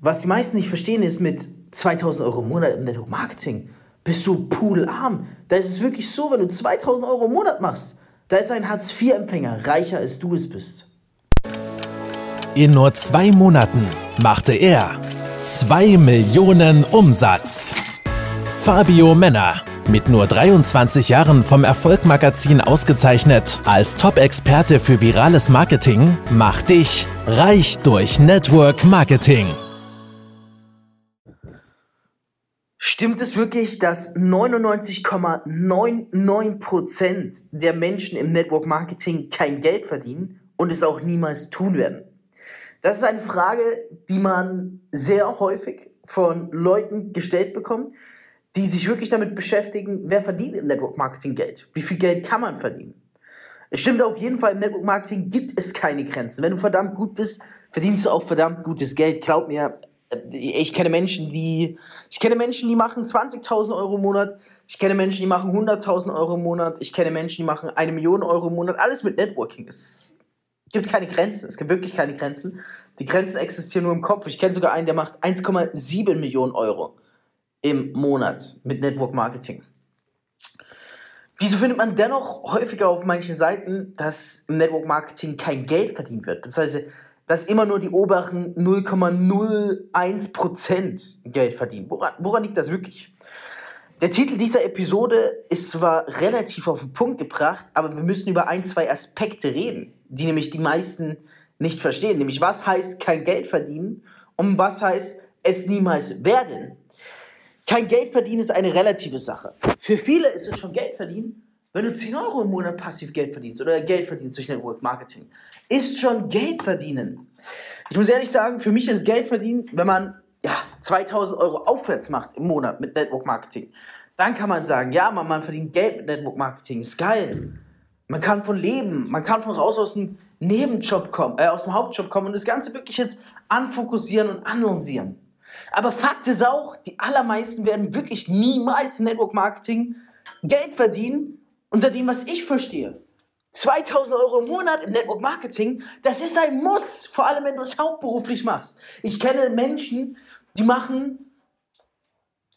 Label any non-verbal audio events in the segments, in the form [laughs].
was die meisten nicht verstehen, ist, mit 2000 Euro im Monat im Network Marketing bist du pudelarm. Da ist es wirklich so, wenn du 2000 Euro im Monat machst, da ist ein Hartz-IV-Empfänger reicher, als du es bist. In nur zwei Monaten machte er 2 Millionen Umsatz. Fabio Männer, mit nur 23 Jahren vom Erfolgmagazin ausgezeichnet als Top-Experte für virales Marketing, macht dich reich durch Network Marketing. Stimmt es wirklich, dass 99,99% der Menschen im Network Marketing kein Geld verdienen und es auch niemals tun werden? Das ist eine Frage, die man sehr häufig von Leuten gestellt bekommt, die sich wirklich damit beschäftigen, wer verdient im Network Marketing Geld? Wie viel Geld kann man verdienen? Es stimmt auf jeden Fall, im Network Marketing gibt es keine Grenzen. Wenn du verdammt gut bist, verdienst du auch verdammt gutes Geld. Glaub mir, ich kenne Menschen, die, ich kenne Menschen, die machen 20.000 Euro im Monat. Ich kenne Menschen, die machen 100.000 Euro im Monat. Ich kenne Menschen, die machen eine Million Euro im Monat. Alles mit Networking. Es gibt keine Grenzen. Es gibt wirklich keine Grenzen. Die Grenzen existieren nur im Kopf. Ich kenne sogar einen, der macht 1,7 Millionen Euro im Monat mit Network Marketing. Wieso findet man dennoch häufiger auf manchen Seiten, dass im Network Marketing kein Geld verdient wird? Das heißt, dass immer nur die oberen 0,01% Geld verdienen. Woran, woran liegt das wirklich? Der Titel dieser Episode ist zwar relativ auf den Punkt gebracht, aber wir müssen über ein, zwei Aspekte reden, die nämlich die meisten nicht verstehen. Nämlich, was heißt kein Geld verdienen und was heißt es niemals werden. Kein Geld verdienen ist eine relative Sache. Für viele ist es schon Geld verdienen, wenn du 10 Euro im Monat passiv Geld verdienst oder Geld verdienst durch Network Marketing. Ist schon Geld verdienen. Ich muss ehrlich sagen, für mich ist Geld verdienen, wenn man ja, 2000 Euro aufwärts macht im Monat mit Network Marketing. Dann kann man sagen, ja, man, man verdient Geld mit Network Marketing, ist geil. Man kann von leben, man kann von raus aus dem Nebenjob kommen, äh, aus dem Hauptjob kommen und das Ganze wirklich jetzt anfokussieren und annoncieren. Aber Fakt ist auch, die allermeisten werden wirklich niemals im Network Marketing Geld verdienen, unter dem, was ich verstehe. 2000 Euro im Monat im Network Marketing, das ist ein Muss, vor allem wenn du es hauptberuflich machst. Ich kenne Menschen, die machen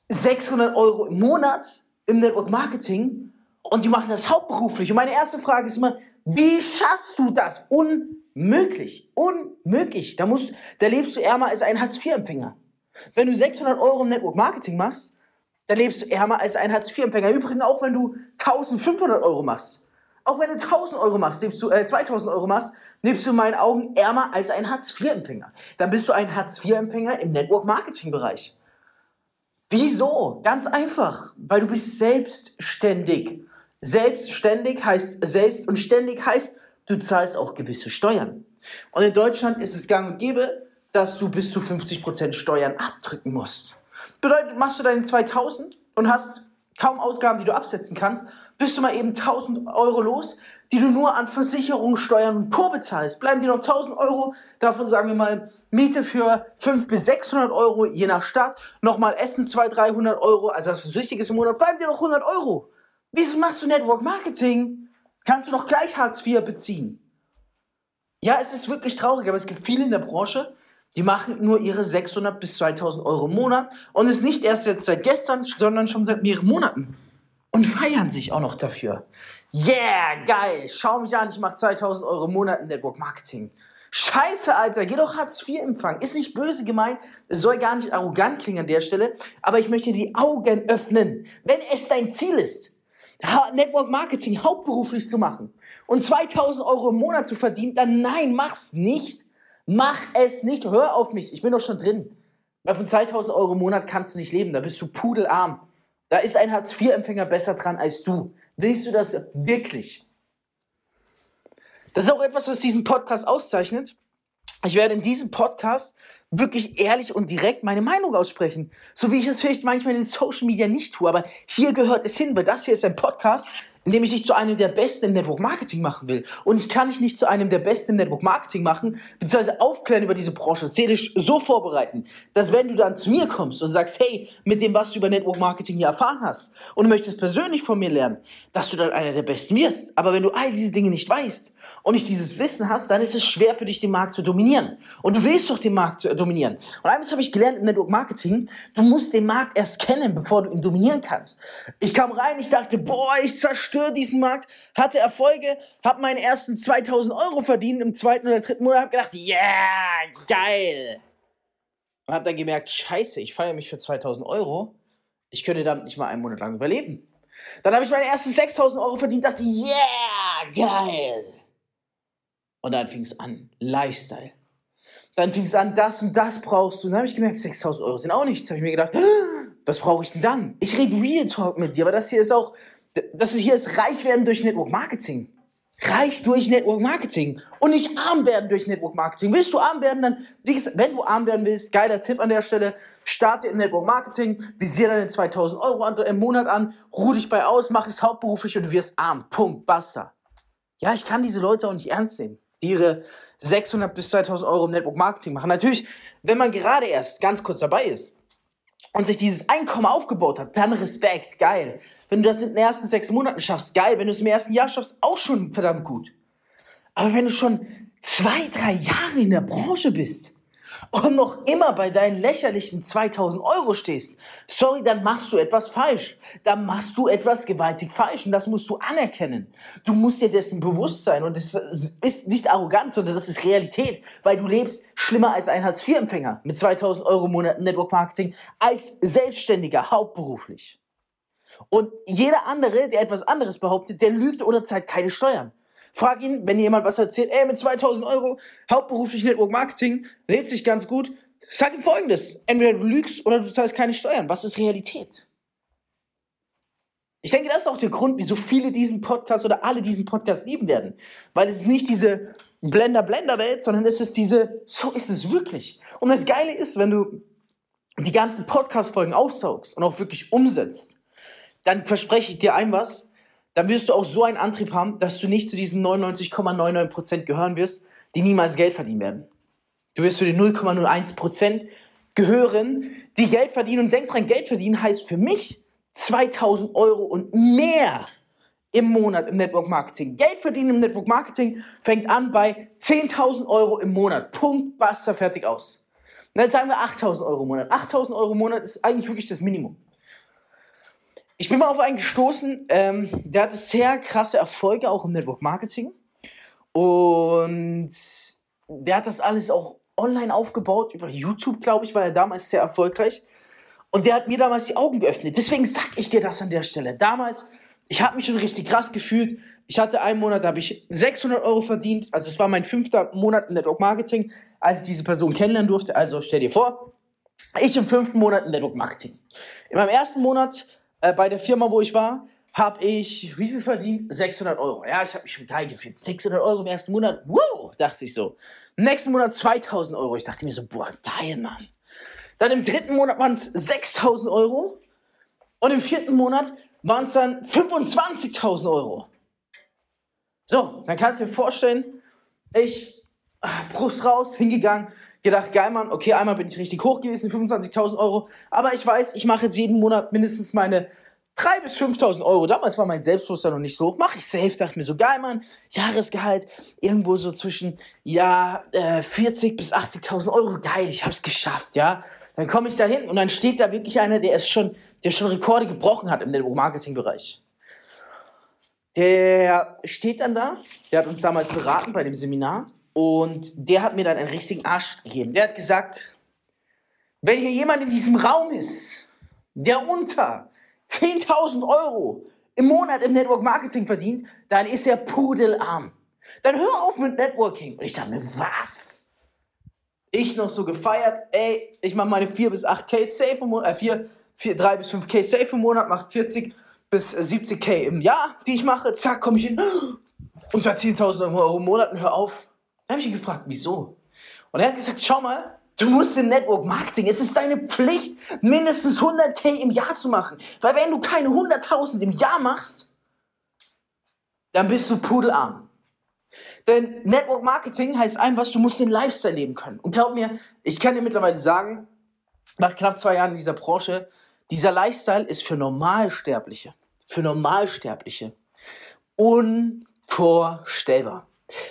600 Euro im Monat im Network Marketing und die machen das hauptberuflich. Und meine erste Frage ist immer, wie schaffst du das? Unmöglich. Unmöglich. Da, musst, da lebst du ärmer als ein Hartz-IV-Empfänger. Wenn du 600 Euro im Network Marketing machst, dann lebst du ärmer als ein Hartz-IV-Empfänger. Übrigens auch, wenn du 1500 Euro machst. Auch wenn du 1000 Euro machst, lebst du, äh, 2000 Euro machst, lebst du in meinen Augen ärmer als ein Hartz-IV-Empfänger. Dann bist du ein Hartz-IV-Empfänger im Network-Marketing-Bereich. Wieso? Ganz einfach, weil du bist selbstständig. Selbstständig heißt selbst und ständig heißt, du zahlst auch gewisse Steuern. Und in Deutschland ist es gang und gäbe, dass du bis zu 50% Steuern abdrücken musst. Bedeutet, machst du deine 2000 und hast kaum Ausgaben, die du absetzen kannst, bist du mal eben 1000 Euro los, die du nur an Versicherung, Steuern und Co. bezahlst. Bleiben dir noch 1000 Euro, davon sagen wir mal Miete für 500 bis 600 Euro, je nach Stadt, nochmal Essen 200, 300 Euro, also das, was wichtig ist im Monat, bleiben dir noch 100 Euro. Wieso machst du Network Marketing? Kannst du doch gleich Hartz IV beziehen. Ja, es ist wirklich traurig, aber es gibt viele in der Branche, die machen nur ihre 600 bis 2000 Euro im Monat und ist nicht erst jetzt seit gestern, sondern schon seit mehreren Monaten. Und feiern sich auch noch dafür. Yeah, geil, schau mich an, ich mache 2000 Euro im Monat in Network Marketing. Scheiße, Alter, geh doch Hartz IV empfangen. Ist nicht böse gemeint, soll gar nicht arrogant klingen an der Stelle, aber ich möchte die Augen öffnen. Wenn es dein Ziel ist, Network Marketing hauptberuflich zu machen und 2000 Euro im Monat zu verdienen, dann nein, mach's nicht. Mach es nicht. Hör auf mich. Ich bin doch schon drin. Weil von 2000 Euro im Monat kannst du nicht leben. Da bist du pudelarm. Da ist ein Hartz-IV-Empfänger besser dran als du. Willst du das wirklich? Das ist auch etwas, was diesen Podcast auszeichnet. Ich werde in diesem Podcast wirklich ehrlich und direkt meine Meinung aussprechen. So wie ich es vielleicht manchmal in Social Media nicht tue. Aber hier gehört es hin, weil das hier ist ein Podcast, indem ich dich zu einem der Besten im Network Marketing machen will. Und ich kann dich nicht zu einem der Besten im Network Marketing machen, beziehungsweise aufklären über diese Branche, seelisch so vorbereiten, dass wenn du dann zu mir kommst und sagst, hey, mit dem, was du über Network Marketing hier erfahren hast und möchtest persönlich von mir lernen, dass du dann einer der Besten wirst. Aber wenn du all diese Dinge nicht weißt und nicht dieses Wissen hast, dann ist es schwer für dich, den Markt zu dominieren. Und du willst doch den Markt dominieren. Und eines habe ich gelernt im Network Marketing, du musst den Markt erst kennen, bevor du ihn dominieren kannst. Ich kam rein, ich dachte, boah, ich zerstöre diesen Markt, hatte Erfolge, habe meinen ersten 2000 Euro verdient im zweiten oder dritten Monat, habe gedacht, yeah, geil. Und habe dann gemerkt, scheiße, ich feiere mich für 2000 Euro, ich könnte damit nicht mal einen Monat lang überleben. Dann habe ich meine ersten 6000 Euro verdient, dachte, yeah, geil. Und dann fing es an, Lifestyle. Dann fing es an, das und das brauchst du. Und dann habe ich gemerkt, 6000 Euro sind auch nichts. Habe ich mir gedacht, was brauche ich denn dann? Ich rede Real Talk mit dir, aber das hier ist auch, das hier ist reich werden durch Network Marketing. Reich durch Network Marketing und nicht arm werden durch Network Marketing. Willst du arm werden, dann, wenn du arm werden willst, geiler Tipp an der Stelle, starte in Network Marketing, visier deine 2000 Euro im Monat an, ruh dich bei aus, mach es hauptberuflich und du wirst arm. Punkt, basta. Ja, ich kann diese Leute auch nicht ernst nehmen ihre 600 bis 2000 Euro im Network Marketing machen. Natürlich, wenn man gerade erst ganz kurz dabei ist und sich dieses Einkommen aufgebaut hat, dann Respekt, geil. Wenn du das in den ersten sechs Monaten schaffst, geil. Wenn du es im ersten Jahr schaffst, auch schon verdammt gut. Aber wenn du schon zwei, drei Jahre in der Branche bist, und noch immer bei deinen lächerlichen 2000 Euro stehst, sorry, dann machst du etwas falsch. Dann machst du etwas gewaltig falsch und das musst du anerkennen. Du musst dir dessen bewusst sein und das ist nicht arrogant, sondern das ist Realität, weil du lebst schlimmer als ein Hartz-IV-Empfänger mit 2000 Euro im Monat Network Marketing als Selbstständiger, hauptberuflich. Und jeder andere, der etwas anderes behauptet, der lügt oder zahlt keine Steuern. Frag ihn, wenn jemand was erzählt, ey, mit 2000 Euro, hauptberuflich Network Marketing, lebt sich ganz gut. Sag ihm folgendes: Entweder du lügst oder du zahlst keine Steuern. Was ist Realität? Ich denke, das ist auch der Grund, wieso viele diesen Podcast oder alle diesen Podcast lieben werden. Weil es ist nicht diese Blender-Blender-Welt, sondern es ist diese, so ist es wirklich. Und das Geile ist, wenn du die ganzen Podcast-Folgen aufsaugst und auch wirklich umsetzt, dann verspreche ich dir ein was, dann wirst du auch so einen Antrieb haben, dass du nicht zu diesen 99,99% gehören wirst, die niemals Geld verdienen werden. Du wirst zu den 0,01% gehören, die Geld verdienen. Und denk dran, Geld verdienen heißt für mich 2000 Euro und mehr im Monat im Network Marketing. Geld verdienen im Network Marketing fängt an bei 10.000 Euro im Monat. Punkt, basta, fertig aus. Dann sagen wir 8.000 Euro im Monat. 8.000 Euro im Monat ist eigentlich wirklich das Minimum. Ich bin mal auf einen gestoßen, ähm, der hatte sehr krasse Erfolge auch im Network Marketing. Und der hat das alles auch online aufgebaut, über YouTube, glaube ich, war er damals sehr erfolgreich. Und der hat mir damals die Augen geöffnet. Deswegen sag ich dir das an der Stelle. Damals, ich habe mich schon richtig krass gefühlt. Ich hatte einen Monat, da habe ich 600 Euro verdient. Also es war mein fünfter Monat im Network Marketing, als ich diese Person kennenlernen durfte. Also stell dir vor, ich im fünften Monat im Network Marketing. In meinem ersten Monat äh, bei der Firma, wo ich war, habe ich, wie viel verdient? 600 Euro. Ja, ich habe mich schon geil gefühlt. 600 Euro im ersten Monat, wow, dachte ich so. Nächsten Monat 2000 Euro. Ich dachte mir so, boah, geil, Mann. Dann im dritten Monat waren es 6000 Euro. Und im vierten Monat waren es dann 25.000 Euro. So, dann kannst du dir vorstellen, ich, ah, Brust raus, hingegangen, gedacht, geil, Mann, okay, einmal bin ich richtig hoch gewesen, 25.000 Euro, aber ich weiß, ich mache jetzt jeden Monat mindestens meine 3.000 bis 5.000 Euro. Damals war mein Selbstbewusstsein noch nicht so hoch. Mache ich safe, dachte mir so, geil, Mann, Jahresgehalt irgendwo so zwischen, ja, äh, 40 bis 80.000 Euro, geil, ich habe es geschafft, ja. Dann komme ich da hin und dann steht da wirklich einer, der ist schon, der schon Rekorde gebrochen hat im Network-Marketing-Bereich. Der steht dann da, der hat uns damals beraten bei dem Seminar und der hat mir dann einen richtigen Arsch gegeben. Der hat gesagt, wenn hier jemand in diesem Raum ist, der unter 10.000 Euro im Monat im Network Marketing verdient, dann ist er pudelarm. Dann hör auf mit Networking. Und ich dachte mir, was? Ich noch so gefeiert, ey, ich mache meine 4 bis 8k safe im Monat, äh, 4, 4, 3 bis 5k safe im Monat, macht 40 bis 70k im Jahr, die ich mache, zack, komme ich hin, unter 10.000 Euro im Monat, hör auf. Dann habe ich ihn gefragt, wieso? Und er hat gesagt, schau mal, du musst im Network Marketing, es ist deine Pflicht, mindestens 100k im Jahr zu machen. Weil wenn du keine 100.000 im Jahr machst, dann bist du pudelarm. Denn Network Marketing heißt einfach, du musst den Lifestyle leben können. Und glaub mir, ich kann dir mittlerweile sagen, nach knapp zwei Jahren in dieser Branche, dieser Lifestyle ist für Normalsterbliche, für Normalsterbliche unvorstellbar.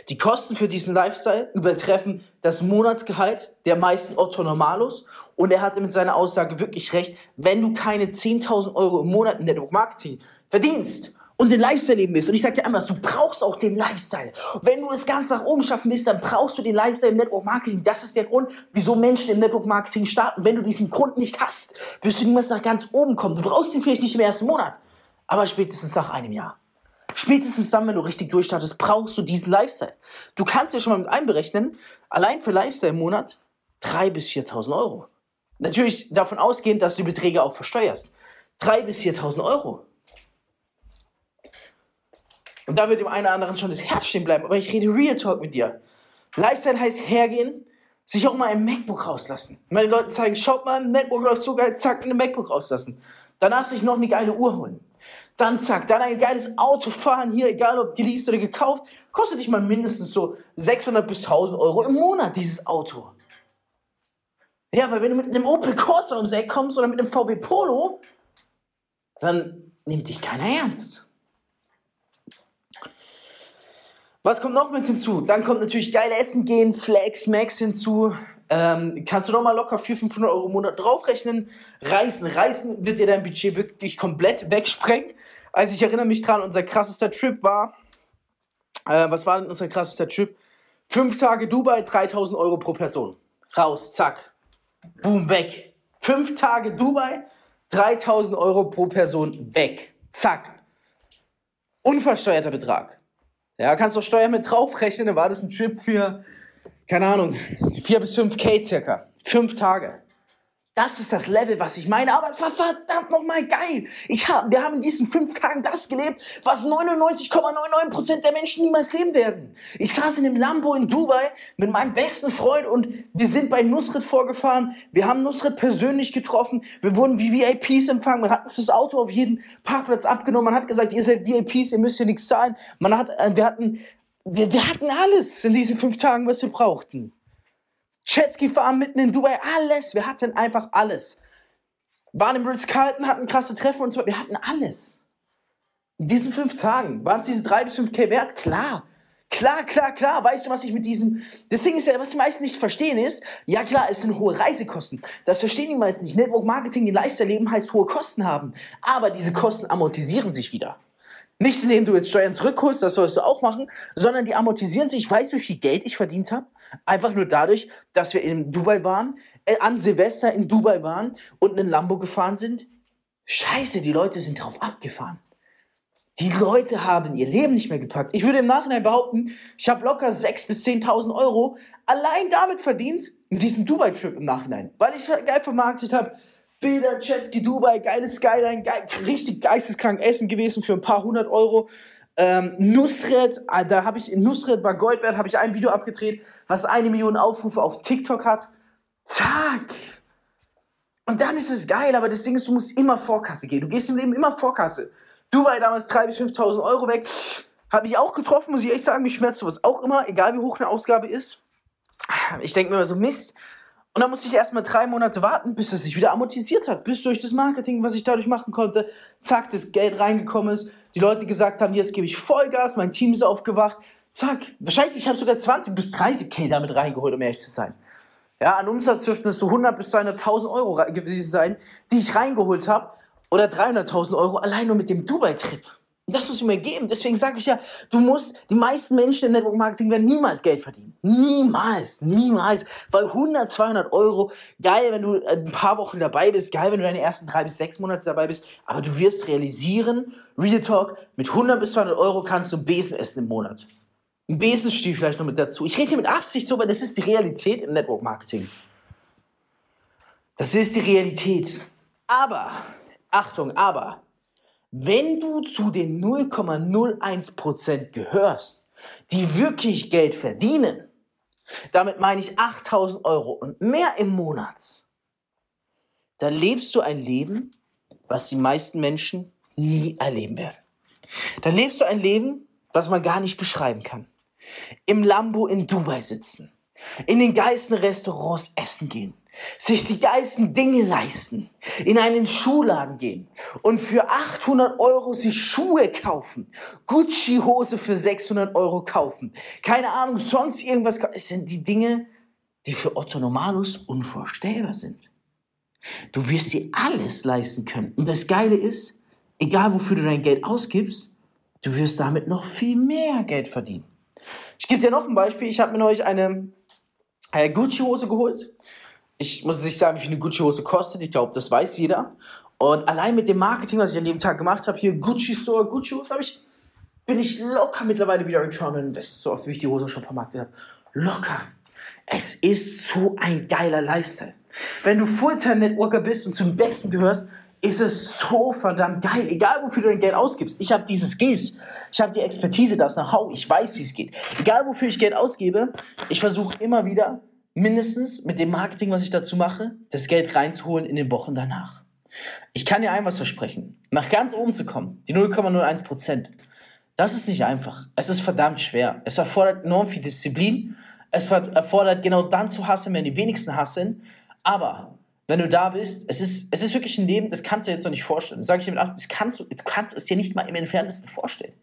Die Kosten für diesen Lifestyle übertreffen das Monatsgehalt der meisten Otto Normalos. Und er hatte mit seiner Aussage wirklich recht, wenn du keine 10.000 Euro im Monat in Network Marketing verdienst und den Lifestyle leben willst, und ich sage dir einmal, du brauchst auch den Lifestyle. Wenn du es ganz nach oben schaffen willst, dann brauchst du den Lifestyle im Network Marketing. Das ist der Grund, wieso Menschen im Network Marketing starten. Wenn du diesen Grund nicht hast, wirst du niemals nach ganz oben kommen. Du brauchst ihn vielleicht nicht im ersten Monat, aber spätestens nach einem Jahr. Spätestens dann, wenn du richtig durchstartest, brauchst du diesen Lifestyle. Du kannst dir schon mal mit einberechnen, allein für Lifestyle im Monat 3.000 bis 4.000 Euro. Natürlich davon ausgehend, dass du die Beträge auch versteuerst. 3.000 bis 4.000 Euro. Und da wird dem einen oder anderen schon das Herz stehen bleiben. Aber ich rede Real Talk mit dir. Lifestyle heißt hergehen, sich auch mal ein MacBook rauslassen. Meine Leute zeigen, schaut mal, ein MacBook läuft so geil, zack, ein MacBook rauslassen. Danach sich noch eine geile Uhr holen. Dann zack, dann ein geiles Auto fahren hier, egal ob geleast oder gekauft, kostet dich mal mindestens so 600 bis 1000 Euro im Monat, dieses Auto. Ja, weil wenn du mit einem Opel Corsa ums Eck kommst oder mit einem VW Polo, dann nimmt dich keiner ernst. Was kommt noch mit hinzu? Dann kommt natürlich geil Essen gehen, Flex, Max hinzu. Ähm, kannst du noch mal locker 400, 500 Euro im Monat draufrechnen. Reisen, Reisen wird dir dein Budget wirklich komplett wegsprengen. Also ich erinnere mich dran, unser krassester Trip war, äh, was war denn unser krassester Trip? Fünf Tage Dubai, 3000 Euro pro Person. Raus, zack. Boom, weg. Fünf Tage Dubai, 3000 Euro pro Person weg. Zack. Unversteuerter Betrag. Ja, kannst du Steuern mit draufrechnen, dann war das ein Trip für, keine Ahnung, 4 bis 5K circa. Fünf Tage. Das ist das Level, was ich meine. Aber es war verdammt nochmal geil. Ich hab, wir haben in diesen fünf Tagen das gelebt, was 99,99% der Menschen niemals leben werden. Ich saß in einem Lambo in Dubai mit meinem besten Freund und wir sind bei Nusret vorgefahren. Wir haben Nusret persönlich getroffen. Wir wurden wie VIPs empfangen. Man hat uns das Auto auf jeden Parkplatz abgenommen. Man hat gesagt, ihr seid VIPs, ihr müsst hier nichts zahlen. Man hat, äh, wir hatten, wir, wir hatten alles in diesen fünf Tagen, was wir brauchten. Jetski fahren mitten in Dubai, alles. Wir hatten einfach alles. Waren im Ritz-Carlton, hatten krasse Treffen und so. Wir hatten alles. In diesen fünf Tagen. Waren es diese drei bis fünf K wert? Klar. Klar, klar, klar. Weißt du, was ich mit diesem. Das Ding ist ja, was die meisten nicht verstehen ist, ja klar, es sind hohe Reisekosten. Das verstehen die meisten nicht. Network Marketing, die leichter leben, heißt hohe Kosten haben. Aber diese Kosten amortisieren sich wieder. Nicht indem du jetzt Steuern zurückholst, das sollst du auch machen, sondern die amortisieren sich. Weißt du, wie viel Geld ich verdient habe? Einfach nur dadurch, dass wir in Dubai waren, äh, an Silvester in Dubai waren und einen Lambo gefahren sind. Scheiße, die Leute sind drauf abgefahren. Die Leute haben ihr Leben nicht mehr gepackt. Ich würde im Nachhinein behaupten, ich habe locker 6.000 bis 10.000 Euro allein damit verdient, mit diesem Dubai-Trip im Nachhinein. Weil ich geil vermarktet habe. Bilder, Jetski, Dubai, geiles Skyline, geil, richtig geisteskrank Essen gewesen für ein paar hundert Euro. Ähm, Nusret, ah, da habe ich, Nusret war Gold wert, habe ich ein Video abgedreht, was eine Million Aufrufe auf TikTok hat. Zack! Und dann ist es geil, aber das Ding ist, du musst immer Vorkasse gehen. Du gehst im Leben immer Vorkasse. Dubai damals 3.000 bis 5.000 Euro weg. Habe ich auch getroffen, muss ich echt sagen. Mich schmerzt sowas auch immer, egal wie hoch eine Ausgabe ist. Ich denke mir immer so, Mist. Und dann musste ich erstmal drei Monate warten, bis es sich wieder amortisiert hat. Bis durch das Marketing, was ich dadurch machen konnte, zack, das Geld reingekommen ist. Die Leute gesagt haben, jetzt gebe ich Vollgas, mein Team ist aufgewacht. Zack. Wahrscheinlich, ich habe sogar 20 bis 30k damit reingeholt, um ehrlich zu sein. Ja, an Umsatz dürften es so 100 bis 200.000 Euro gewesen sein, die ich reingeholt habe. Oder 300.000 Euro allein nur mit dem Dubai-Trip. Und das muss ich mir geben. Deswegen sage ich ja, du musst, die meisten Menschen im Network Marketing werden niemals Geld verdienen. Niemals, niemals. Weil 100, 200 Euro, geil, wenn du ein paar Wochen dabei bist, geil, wenn du deine ersten drei bis sechs Monate dabei bist, aber du wirst realisieren, Real Talk, mit 100 bis 200 Euro kannst du Besen essen im Monat. Ein Besenstiel vielleicht noch mit dazu. Ich rede hier mit Absicht so, weil das ist die Realität im Network Marketing. Das ist die Realität. Aber, Achtung, aber, wenn du zu den 0,01% gehörst, die wirklich Geld verdienen, damit meine ich 8000 Euro und mehr im Monat, dann lebst du ein Leben, was die meisten Menschen nie erleben werden. Dann lebst du ein Leben, was man gar nicht beschreiben kann im Lambo in Dubai sitzen, in den geilsten Restaurants essen gehen, sich die geilsten Dinge leisten, in einen Schuhladen gehen und für 800 Euro sich Schuhe kaufen, Gucci-Hose für 600 Euro kaufen, keine Ahnung, sonst irgendwas. Es sind die Dinge, die für Otto Normalus unvorstellbar sind. Du wirst dir alles leisten können. Und das Geile ist, egal wofür du dein Geld ausgibst, du wirst damit noch viel mehr Geld verdienen. Ich gebe dir noch ein Beispiel. Ich habe mir neulich eine, eine Gucci-Hose geholt. Ich muss nicht sagen, wie viel eine Gucci-Hose kostet. Ich glaube, das weiß jeder. Und allein mit dem Marketing, was ich an dem Tag gemacht habe, hier Gucci Store, Gucci-Hose, ich, bin ich locker mittlerweile wieder Return on Invest, so oft wie ich die Hose schon vermarktet habe. Locker. Es ist so ein geiler Lifestyle. Wenn du Fulltime-Networker bist und zum Besten gehörst, ist es so verdammt geil. Egal, wofür du dein Geld ausgibst. Ich habe diese Skills. Ich habe die Expertise, das Know-how. Ich weiß, wie es geht. Egal, wofür ich Geld ausgebe, ich versuche immer wieder, mindestens mit dem Marketing, was ich dazu mache, das Geld reinzuholen in den Wochen danach. Ich kann dir ein was versprechen. Nach ganz oben zu kommen, die 0,01% das ist nicht einfach. Es ist verdammt schwer. Es erfordert enorm viel Disziplin. Es erfordert genau dann zu hassen, wenn die wenigsten hassen. Aber wenn du da bist, es ist, es ist wirklich ein Leben, das kannst du jetzt noch nicht vorstellen. Das sage ich dir mit Achtung, das kannst du, du kannst es dir nicht mal im entferntesten vorstellen.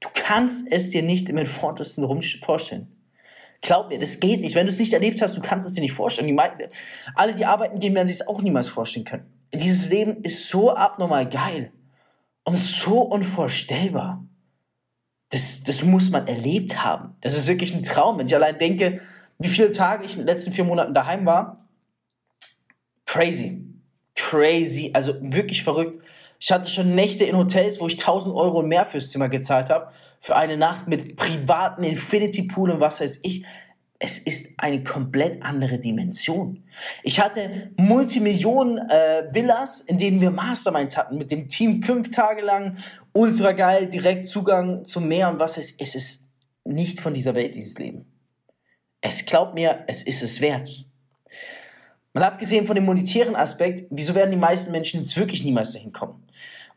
Du kannst es dir nicht im entferntesten vorstellen. Glaub mir, das geht nicht. Wenn du es nicht erlebt hast, du kannst es dir nicht vorstellen. Die, alle, die arbeiten gehen, werden sich es auch niemals vorstellen können. Dieses Leben ist so abnormal geil und so unvorstellbar. Das, das muss man erlebt haben. Das ist wirklich ein Traum. Wenn ich allein denke, wie viele Tage ich in den letzten vier Monaten daheim war, crazy. Crazy. Also wirklich verrückt. Ich hatte schon Nächte in Hotels, wo ich 1000 Euro mehr fürs Zimmer gezahlt habe. Für eine Nacht mit privaten Infinity Pool und was weiß ich. Es ist eine komplett andere Dimension. Ich hatte Multimillionen äh, Villas, in denen wir Masterminds hatten, mit dem Team fünf Tage lang. Ultra geil, direkt Zugang zum Meer und was weiß ich. Es ist nicht von dieser Welt, dieses Leben. Es glaubt mir, es ist es wert. Mal abgesehen von dem monetären Aspekt, wieso werden die meisten Menschen jetzt wirklich niemals dahin kommen?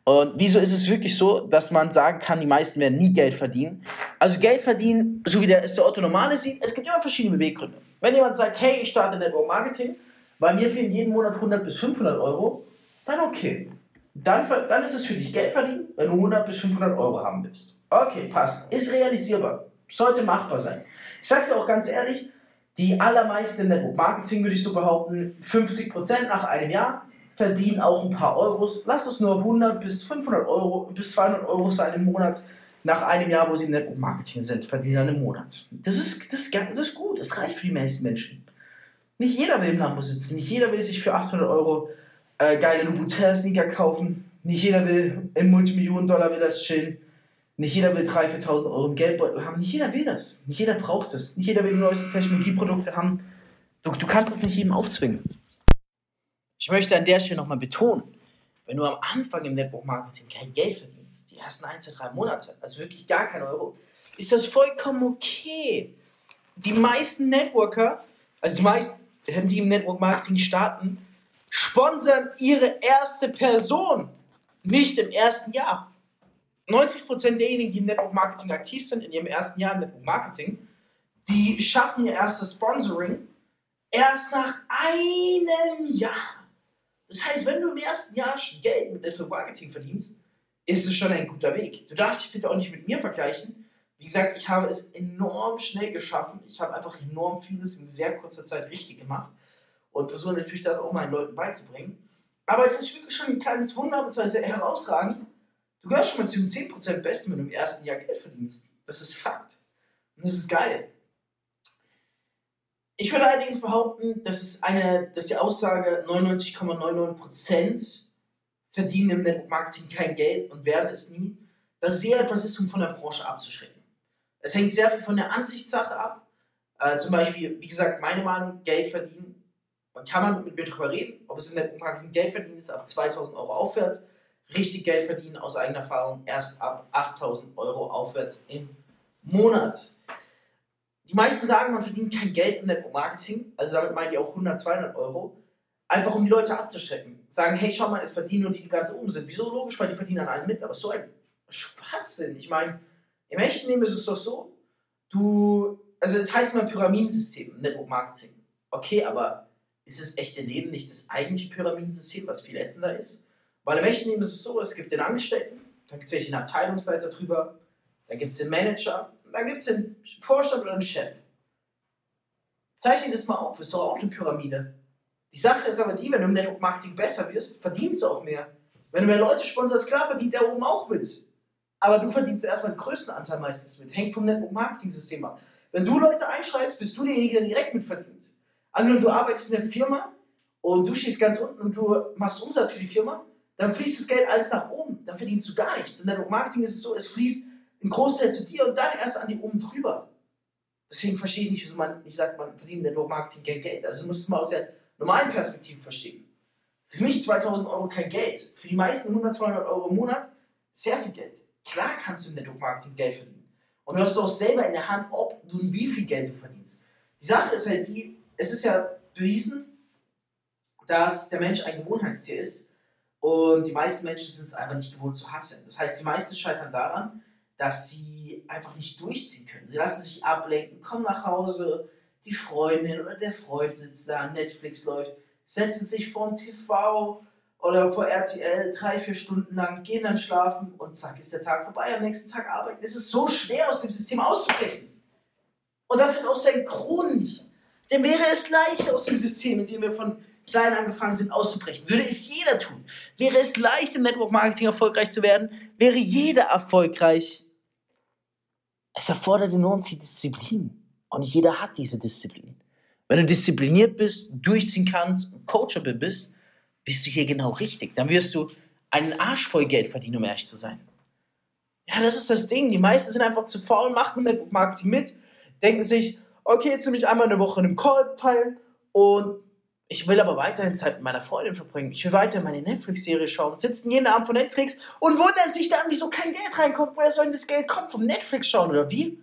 Und wieso ist es wirklich so, dass man sagen kann, die meisten werden nie Geld verdienen? Also Geld verdienen, so wie der, es der Otto Normale sieht, es gibt immer verschiedene Beweggründe. Wenn jemand sagt, hey, ich starte Network Marketing, bei mir fehlen jeden Monat 100 bis 500 Euro, dann okay. Dann, dann ist es für dich Geld verdienen, wenn du 100 bis 500 Euro haben willst. Okay, passt. Ist realisierbar. Sollte machbar sein. Ich sage es auch ganz ehrlich, die allermeisten Network Marketing, würde ich so behaupten, 50% nach einem Jahr, verdienen auch ein paar Euros. Lass es nur 100 bis 500 Euro, bis 200 Euro sein im Monat. Nach einem Jahr, wo sie im Network Marketing sind, verdienen sie einen Monat. Das ist, das, das ist gut, das reicht für die meisten Menschen. Nicht jeder will im Lambo sitzen, nicht jeder will sich für 800 Euro äh, geile Louboutin-Sneaker kaufen, nicht jeder will im Multimillionen-Dollar-Villas chillen. Nicht jeder will 3.000, 4.000 Euro im Geldbeutel haben. Nicht jeder will das. Nicht jeder braucht das. Nicht jeder will die neuesten Technologieprodukte haben. Du, du kannst es nicht jedem aufzwingen. Ich möchte an der Stelle nochmal betonen, wenn du am Anfang im Network Marketing kein Geld verdienst, die ersten 1, 2, 3 Monate, also wirklich gar kein Euro, ist das vollkommen okay. Die meisten Networker, also die meisten, die im Network Marketing starten, sponsern ihre erste Person nicht im ersten Jahr. 90% derjenigen, die im Network Marketing aktiv sind, in ihrem ersten Jahr im Network Marketing, die schaffen ihr erstes Sponsoring erst nach einem Jahr. Das heißt, wenn du im ersten Jahr schon Geld mit Network Marketing verdienst, ist es schon ein guter Weg. Du darfst dich bitte auch nicht mit mir vergleichen. Wie gesagt, ich habe es enorm schnell geschaffen. Ich habe einfach enorm vieles in sehr kurzer Zeit richtig gemacht und versuche natürlich das auch meinen Leuten beizubringen. Aber es ist wirklich schon ein kleines Wunder, beziehungsweise herausragend, Du gehörst schon mal zu den 10% Besten, wenn du im ersten Jahr Geld verdienst. Das ist Fakt. Und das ist geil. Ich würde allerdings behaupten, dass, es eine, dass die Aussage 99,99% verdienen im Network Marketing kein Geld und werden es nie, dass sehr etwas ist, um von der Branche abzuschrecken. Es hängt sehr viel von der Ansichtssache ab. Äh, zum Beispiel, wie gesagt, meine Meinung, Geld verdienen. Man kann man mit mir darüber reden, ob es im Network Marketing Geld verdienen ist, ab 2000 Euro aufwärts richtig Geld verdienen aus eigener Erfahrung erst ab 8000 Euro aufwärts im Monat. Die meisten sagen, man verdient kein Geld im Network Marketing, also damit meinen die auch 100, 200 Euro, einfach um die Leute abzuschrecken. Sagen, hey, schau mal, es verdienen nur die, die ganz oben sind. Wieso logisch, weil die verdienen an allen mit, aber so ein Schwachsinn. Ich meine, im echten Leben ist es doch so, du, also es heißt immer Pyramidensystem im Network Marketing. Okay, aber ist das echte Leben nicht das eigentliche Pyramidensystem, was viel ätzender ist. Weil im echten Leben ist es so, es gibt den Angestellten, dann gibt es den Abteilungsleiter drüber, dann gibt es den Manager, dann gibt es den Vorstand oder den Chef. Zeichne das mal auf, ist doch auch eine Pyramide. Die Sache ist aber die, wenn du im Network Marketing besser wirst, verdienst du auch mehr. Wenn du mehr Leute sponsorst, klar verdient der oben auch mit. Aber du verdienst erstmal den größten Anteil meistens mit. Hängt vom Network Marketing System ab. Wenn du Leute einschreibst, bist du derjenige, der direkt mitverdient. Angenommen, du arbeitest in der Firma und du stehst ganz unten und du machst Umsatz für die Firma, dann fließt das Geld alles nach oben. Dann verdienst du gar nichts. In Network Marketing ist es so, es fließt ein Großteil zu dir und dann erst an die oben drüber. Deswegen verstehe ich nicht, wieso man nicht sagt, man verdient in Network Marketing kein Geld. Also du musst es mal aus der normalen Perspektive verstehen. Für mich 2000 Euro kein Geld. Für die meisten 100, 200 Euro im Monat sehr viel Geld. Klar kannst du im Network Marketing Geld verdienen. Und du hast auch selber in der Hand, ob du wie viel Geld du verdienst. Die Sache ist halt die, es ist ja bewiesen, dass der Mensch ein Gewohnheitstier ist und die meisten Menschen sind es einfach nicht gewohnt zu hasseln. Das heißt, die meisten scheitern daran, dass sie einfach nicht durchziehen können. Sie lassen sich ablenken, kommen nach Hause, die Freundin oder der Freund sitzt da, Netflix läuft, setzen sich vor TV oder vor RTL drei, vier Stunden lang, gehen dann schlafen und zack ist der Tag vorbei, am nächsten Tag arbeiten. Es ist so schwer, aus dem System auszubrechen. Und das hat auch seinen Grund. Denn wäre es leicht, aus dem System, in dem wir von klein angefangen sind, auszubrechen, würde es jeder tun. Wäre es leicht, im Network Marketing erfolgreich zu werden, wäre jeder erfolgreich. Es erfordert enorm viel Disziplin. Und nicht jeder hat diese Disziplin. Wenn du diszipliniert bist, durchziehen kannst, coachable bist, bist du hier genau richtig. Dann wirst du einen Arsch voll Geld verdienen, um ehrlich zu sein. Ja, das ist das Ding. Die meisten sind einfach zu faul, machen Network Marketing mit, denken sich, okay, jetzt nehme ich einmal eine Woche in einem Call teil und ich will aber weiterhin Zeit mit meiner Freundin verbringen. Ich will weiterhin meine Netflix-Serie schauen, sitzen jeden Abend vor Netflix und wundern sich dann, wieso kein Geld reinkommt. Woher soll denn das Geld kommen? Vom Netflix schauen oder wie?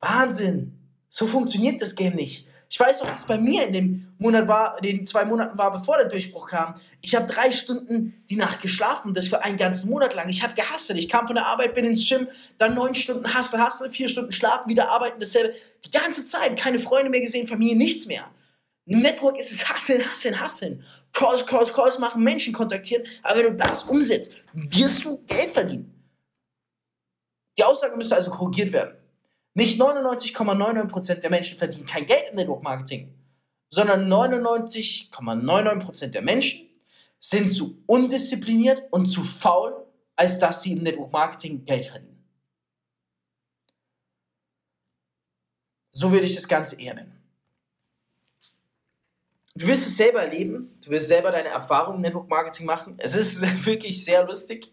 Wahnsinn. So funktioniert das Game nicht. Ich weiß wie es bei mir in dem Monat war, den zwei Monaten war, bevor der Durchbruch kam. Ich habe drei Stunden die Nacht geschlafen, das für einen ganzen Monat lang. Ich habe gehasselt. Ich kam von der Arbeit, bin ins Gym, dann neun Stunden Hassel, Hassel, vier Stunden schlafen, wieder arbeiten, dasselbe. Die ganze Zeit, keine Freunde mehr gesehen, Familie, nichts mehr. Network ist es Hasseln, Hasseln, Hasseln. Calls, Calls, Calls machen, Menschen kontaktieren. Aber wenn du das umsetzt, wirst du Geld verdienen. Die Aussage müsste also korrigiert werden. Nicht 99,99% der Menschen verdienen kein Geld im Network Marketing, sondern 99,99% der Menschen sind zu undiszipliniert und zu faul, als dass sie im Network Marketing Geld verdienen. So würde ich das Ganze eher nennen. Du wirst es selber erleben, du wirst selber deine Erfahrungen im Network Marketing machen. Es ist [laughs] wirklich sehr lustig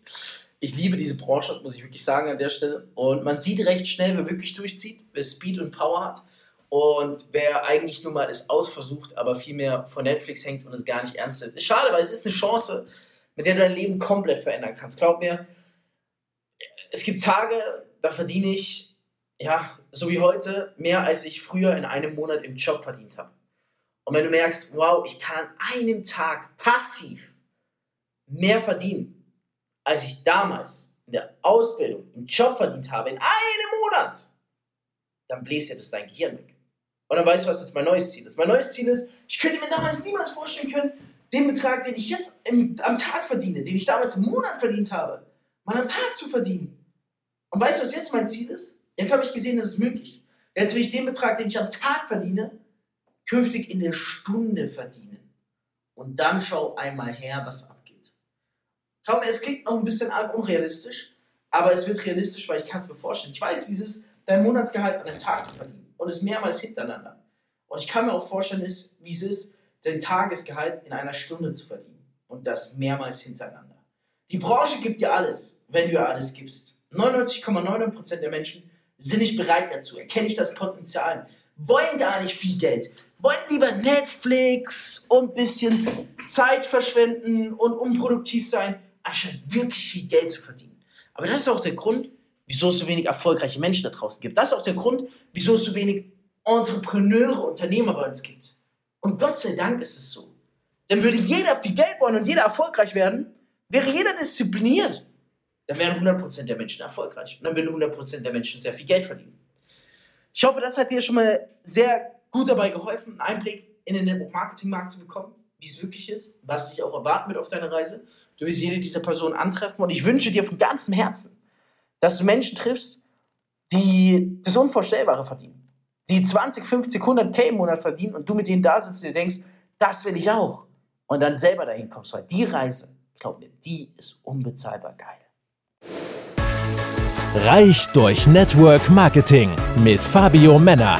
ich liebe diese Branche, muss ich wirklich sagen an der Stelle. Und man sieht recht schnell, wer wirklich durchzieht, wer Speed und Power hat und wer eigentlich nur mal es ausversucht, aber viel mehr von Netflix hängt und es gar nicht ernst nimmt. Ist schade, weil es ist eine Chance, mit der du dein Leben komplett verändern kannst. Glaub mir, es gibt Tage, da verdiene ich, ja, so wie heute, mehr als ich früher in einem Monat im Job verdient habe. Und wenn du merkst, wow, ich kann an einem Tag passiv mehr verdienen, als ich damals in der Ausbildung im Job verdient habe, in einem Monat, dann bläst ja das dein Gehirn weg. Und dann weißt du, was jetzt mein neues Ziel ist. Mein neues Ziel ist, ich könnte mir damals niemals vorstellen können, den Betrag, den ich jetzt im, am Tag verdiene, den ich damals im Monat verdient habe, mal am Tag zu verdienen. Und weißt du, was jetzt mein Ziel ist? Jetzt habe ich gesehen, das ist möglich. Jetzt will ich den Betrag, den ich am Tag verdiene, künftig in der Stunde verdienen. Und dann schau einmal her, was Glaub mir, es klingt noch ein bisschen unrealistisch, aber es wird realistisch, weil ich kann es mir vorstellen. Ich weiß, wie es ist, dein Monatsgehalt an einem Tag zu verdienen und es mehrmals hintereinander. Und ich kann mir auch vorstellen, wie es ist, dein Tagesgehalt in einer Stunde zu verdienen und das mehrmals hintereinander. Die Branche gibt dir alles, wenn du ihr alles gibst. 99,99% der Menschen sind nicht bereit dazu, erkenne ich das Potenzial, wollen gar nicht viel Geld, wollen lieber Netflix und ein bisschen Zeit verschwenden und unproduktiv sein, anstatt wirklich viel Geld zu verdienen. Aber das ist auch der Grund, wieso es so wenig erfolgreiche Menschen da draußen gibt. Das ist auch der Grund, wieso es so wenig Entrepreneure, Unternehmer bei uns gibt. Und Gott sei Dank ist es so. Denn würde jeder viel Geld wollen und jeder erfolgreich werden, wäre jeder diszipliniert. Dann wären 100% der Menschen erfolgreich. Und dann würden 100% der Menschen sehr viel Geld verdienen. Ich hoffe, das hat dir schon mal sehr gut dabei geholfen, einen Einblick in den Network-Marketing-Markt zu bekommen, wie es wirklich ist, was dich auch erwarten wird auf deiner Reise. Du wirst jede dieser Personen antreffen und ich wünsche dir von ganzem Herzen, dass du Menschen triffst, die das Unvorstellbare verdienen. Die 20, 50, 100 K im Monat verdienen und du mit denen da sitzt und dir denkst, das will ich auch. Und dann selber dahin kommst, weil die Reise, glaub mir, die ist unbezahlbar geil. Reich durch Network Marketing mit Fabio Männer.